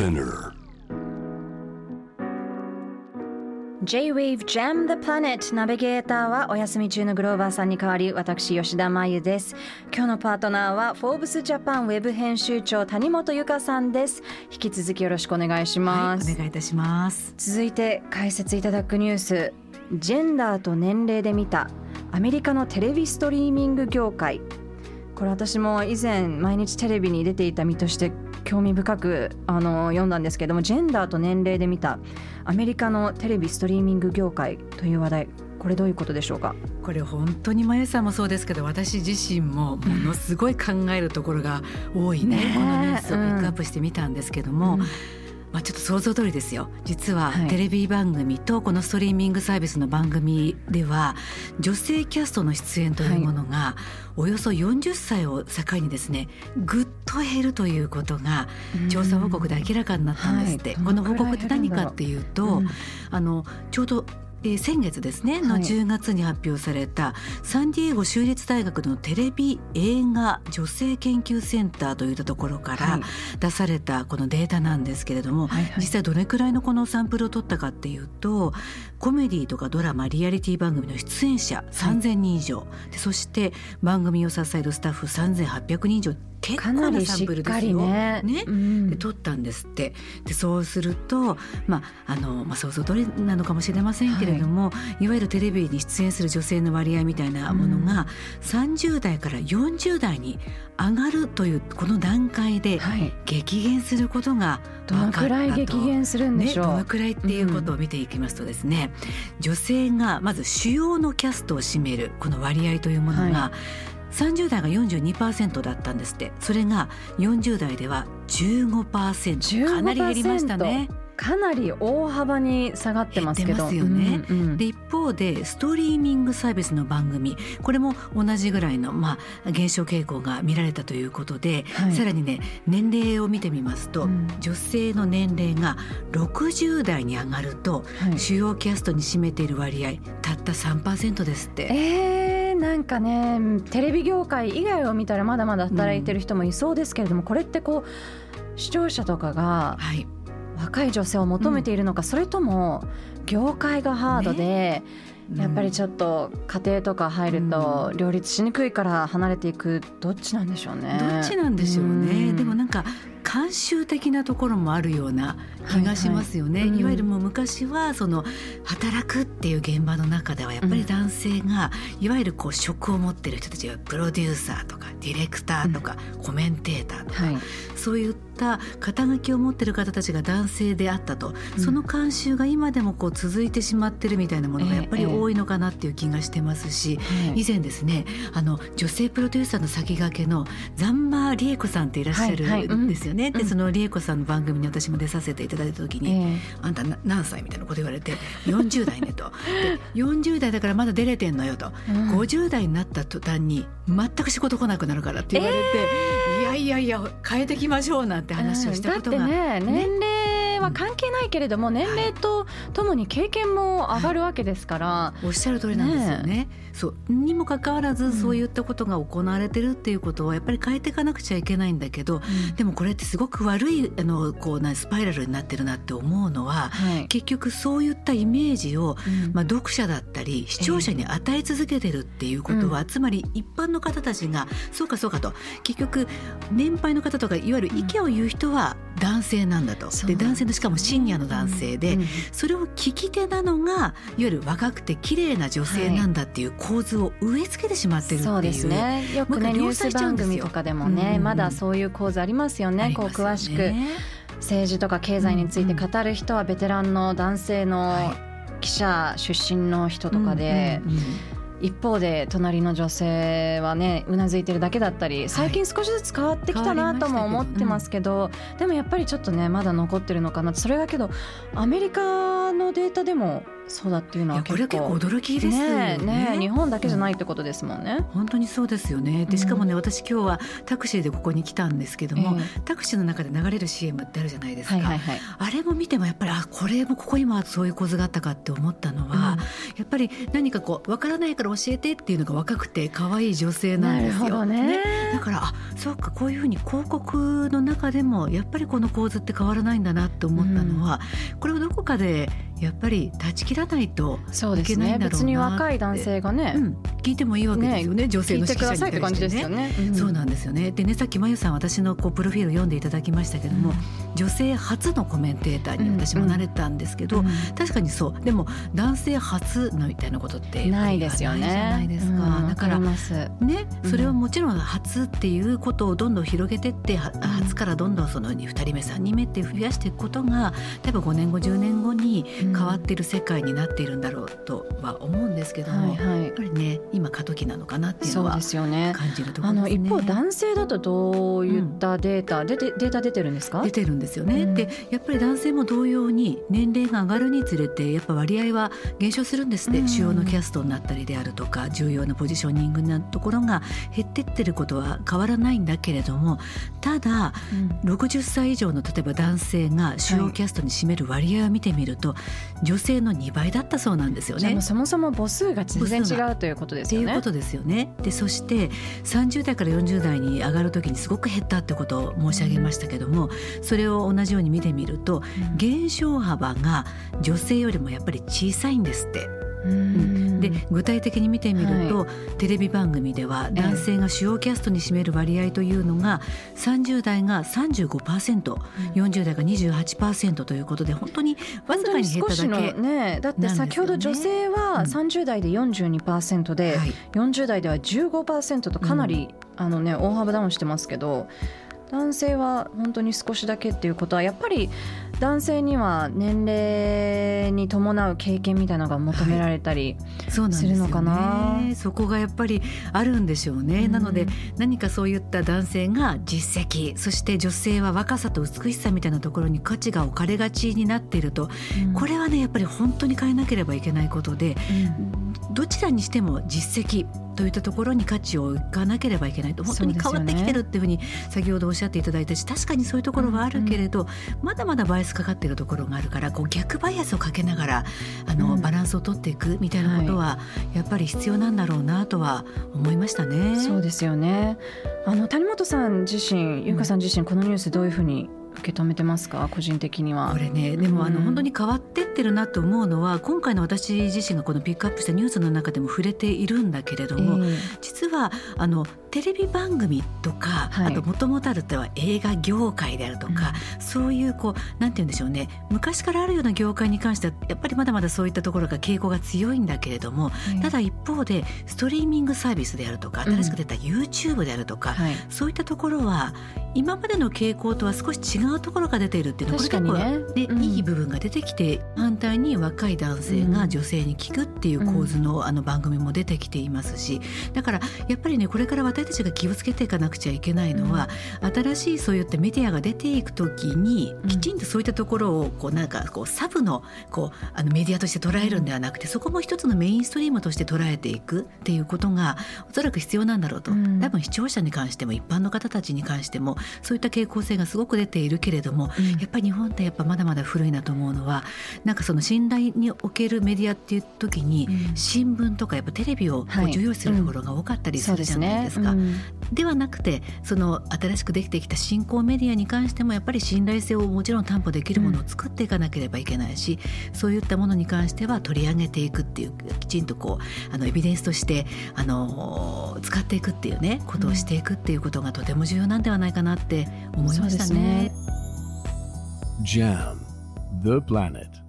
Spinner. J-Wave Jam the Planet ナビゲーターはお休み中のグローバーさんに代わり私吉田真由です。今日のパートナーはフォーブスジャパンウェブ編集長谷本由香さんです。引き続きよろしくお願いします、はい、お願いいたします。続いて解説いただくニュース。ジェンダーと年齢で見たアメリカのテレビストリーミング業界。これ私も以前毎日テレビに出ていた身として興味深くあの読んだんですけどもジェンダーと年齢で見たアメリカのテレビストリーミング業界という話題これどういうことでしょうか？これ本当にまゆさんもそうですけど私自身もものすごい考えるところが多いねねこのニュースをピックアップしてみたんですけども、うんまあ、ちょっと想像通りですよ。実ははい。テレビ番組とこのストリーミングサービスの番組では女性キャストの出演というものがおよそ40歳を境にですねぐっと減るということが調査報告で明らかになったんですって、はい。この報告って何かっていうと、うん。あのちょうどえー先月ですねのはい。10月に発表された、サンディエゴ州立大学のテレビ映画女性研究センターといったところからはい。出されたこのデータなんですけれども、はいはい。実際どれくらいのこのサンプルを取ったかっていうとコメディとかドラマリアリティ番組の出演者3,000人以上、でそして番組を支えるスタッフ3,800人以上結か構なサンプルですよ。ね。ね。うん。で撮ったんですって。でそうすると、まああのまあ、想像通りなのかもしれませんけれども、い、わゆるテレビに出演する女性の割合みたいなものが、30代から40代に上がるというこの段階ではい。激減することがどのくらい激減するんでね、しょう、どのくらいっていうことを見ていきますとですね、女性がまず主要のキャストを占めるこの割合というものが、は30代が42%だったんですって。それが40代では15%かなり減りましたね。かなり大幅に下がってますけど。よね。うんうんで一方でストリーミングサービスの番組。これも同じぐらいの、まあ、減少傾向が見られたということで、はい。さらにね年齢を見てみますと、うん。女性の年齢が60代に上がると、はい。主要キャストに占めている割合たった3%ですって。えー、なんかねテレビ業界以外を見たらまだまだ働いてる人もいそうですけれども、これってこう視聴者とかがはい、若い女性を求めているのか、それとも業界がハードで、やっぱりちょっと家庭とか入ると両立しにくいから離れていくどっちなんでしょうね。どっちなんでしょうね、ん。でもなんか慣習的なところもあるような気がしますよね、いはいはい。うん。わゆるもう昔はその働くっていう現場の中ではやっぱり男性が、いわゆるこう職を持ってる人たちがプロデューサーとかディレクターとか、コメンテーターとか、はい、そういった肩書きを持ってる方たちが男性であったと、うん。その慣習が今でもこう続いてしまってるみたいなものがやっぱりええ多いのかなっていう気がしてますし、以前ですねあの女性プロデューサーの先駆けのザンマ理恵子さんっていらっしゃるはいはい。うん。んですよね。うん。でその理恵子さんの番組に私も出させていただいた時にえ「あんたな何歳?」みたいなこと言われて「40代ね」と「で40代だからまだ出れてんのよ」と。えうん。50代になった途端に全く仕事来なくなるからって言われて、いやいやいや変えていきましょうなんて話をしたことが、だってね年齢は関係ないけれども、年齢とともに経験も上がるわけですから、おっしゃる通りなんですよね。そうにもかかわらずそういったことが行われてるっていうことはやっぱり変えていかなくちゃいけないんだけど、でもこれってすごく悪いあのこうなスパイラルになってるなって思うのははい。結局そういったイメージをうん。まあ、読者だったり視聴者に与え続けてるっていうことは、つまり一般の方たちがそうかそうかと結局年配の方とかいわゆる意見を言う人は男性なんだと、で男性のしかもシニアの男性で、うんそれを聞き手なのがいわゆる若くて綺麗な女性なんだっていう構図を植え付けてしまってるっていう。そうですね。よくねニュース番組とかでもね、うんまだそういう構図ありますよね。こう詳しく政治とか経済について語る人はベテランの男性のは記者出身の人とかで、うんうんうん一方で隣の女性はねうなずいてるだけだったり最近少しずつ変わってきたなとも思ってますけど、でもやっぱりちょっとねまだ残ってるのかなそれがけどアメリカのデータでもそうだっていうのはこれ結構驚きですよね。ね日本だけじゃないってことですもんね、うん、本当にそうですよね。でしかもね、私今日はタクシーでここに来たんですけども、えー、タクシーの中で流れる CM ってあるじゃないですか、はいはいはい、あれも見てもやっぱりあこれもここにもそういう構図があったかって思ったのは、うん、やっぱり何かこうわからないから教えてっていうのが若くて可愛い女性なんですよ。ね、ね、だからあそうかこういうふうに広告の中でもやっぱりこの構図って変わらないんだなって思ったのは、うん、これをどこかでやっぱり断ち切らないといけないんだろうなって、ね、別に若い男性がね、うん、聞いてもいいわけですよね、ね、女性の指揮者に対してね、ね。うん、そうなんですよね。でねさっきまゆさん私のこうプロフィール読んでいただきましたけども、うん、女性初のコメンテーターに私もなれたんですけど、確かにそう。でも男性初みたいなことってないですよね。じゃないですか、だからねそれはもちろん初っていうことをどんどん広げてって初からどんどんその2人目3人目って増やしていくことが多分5年後10年後に変わっている世界になっているんだろうとは思うんですけども、はいはい、やっぱりね今過渡期なのかなっていうのは感じるところですね。あの一方男性だとどういったデータ、うん、デデータ出てるんですか？出てるんですよね。うん、でやっぱり男性も同様に年齢が上がるにつれてやっぱ割合は減少するんですって、うん、主要のキャストになったりであるとか重要なポジショニングなところが減ってってることは変わらないんだけれどもただ、うん、60歳以上の例えば男性が主要キャストに占める割合を見てみると、はい、女性の2倍だったそうなんですよね。そもそも母数が全然違うということですよね。ということですよね。でそして30代から40代に上がる時にすごく減ったってことを申し上げましたけども、それを同じように見てみると、減少幅が女性よりもやっぱり小さいんですって。で具体的に見てみると、はい、テレビ番組では男性が主要キャストに占める割合というのが30代が 35%40 代が28%ということで本当にわずかに減っただけ、ね、だって先ほど女性は30代で42%で、うんはい、40代では15%とかなり、うん、あのね、大幅ダウンしてますけど男性は本当に少しだけっていうことはやっぱり男性には年齢に伴う経験みたいなのが求められたりするのかな、はい、そね、そこがやっぱりあるんでしょうね、うん、なので何かそういった男性が実績そして女性は若さと美しさみたいなところに価値が置かれがちになっていると、うん、これはねやっぱり本当に変えなければいけないことで、うん、どちらにしても実績といったところに価値を置かなければいけないと。本当に変わってきてるっていうふうに先ほどおっしゃっていただいたし確かにそういうところはあるけれど、まだまだバイアスかかってるところがあるからこう逆バイアスをかけながらあの、バランスを取っていくみたいなことは、やっぱり必要なんだろうなとは思いましたね。そうですよね。あの谷本さん自身優香さん自身このニュースどういうふうに受け止めてますか？個人的には。これねでもあの、本当に変わってってるなと思うのは今回の私自身がこのピックアップしたニュースの中でも触れているんだけれども、えー、実はあのテレビ番組とか、はい、あともともとあるっては映画業界であるとか、うん、そういうこうなんて言うんでしょうね。昔からあるような業界に関してはやっぱりまだまだそういったところが傾向が強いんだけれども、うん、ただ一方でストリーミングサービスであるとか新しく出た YouTube であるとか、うんはい、そういったところは今までの傾向とは少し違うところが出ているっていうのはこれ結構、ね、ねいい部分が出てきて反対に若い男性が女性に聞くっていう構図のあの番組も出てきていますしだからやっぱりねこれから私たちが気をつけていかなくちゃいけないのは、新しいそういったメディアが出ていく時にきちんとそういったところをこうなんかこうサブのこうあのメディアとして捉えるんではなくてそこも一つのメインストリームとして捉えていくっていうことがおそらく必要なんだろうと、多分視聴者に関しても一般の方たちに関してもそういった傾向性がすごく出ているけれども、やっぱり日本ってやっぱまだまだ古いなと思うのはなんかその信頼におけるメディアっていう時に、新聞とかやっぱテレビを重要視するところが多かったりするじゃないですか。ではなくてその新しくできてきた新興メディアに関してもやっぱり信頼性をもちろん担保できるものを作っていかなければいけないし、うん、そういったものに関しては取り上げていくっていうきちんとこうあのエビデンスとしてあの使っていくっていうねことをしていくっていうことがとても重要なんではないかなって思いましたね。JAM The Planet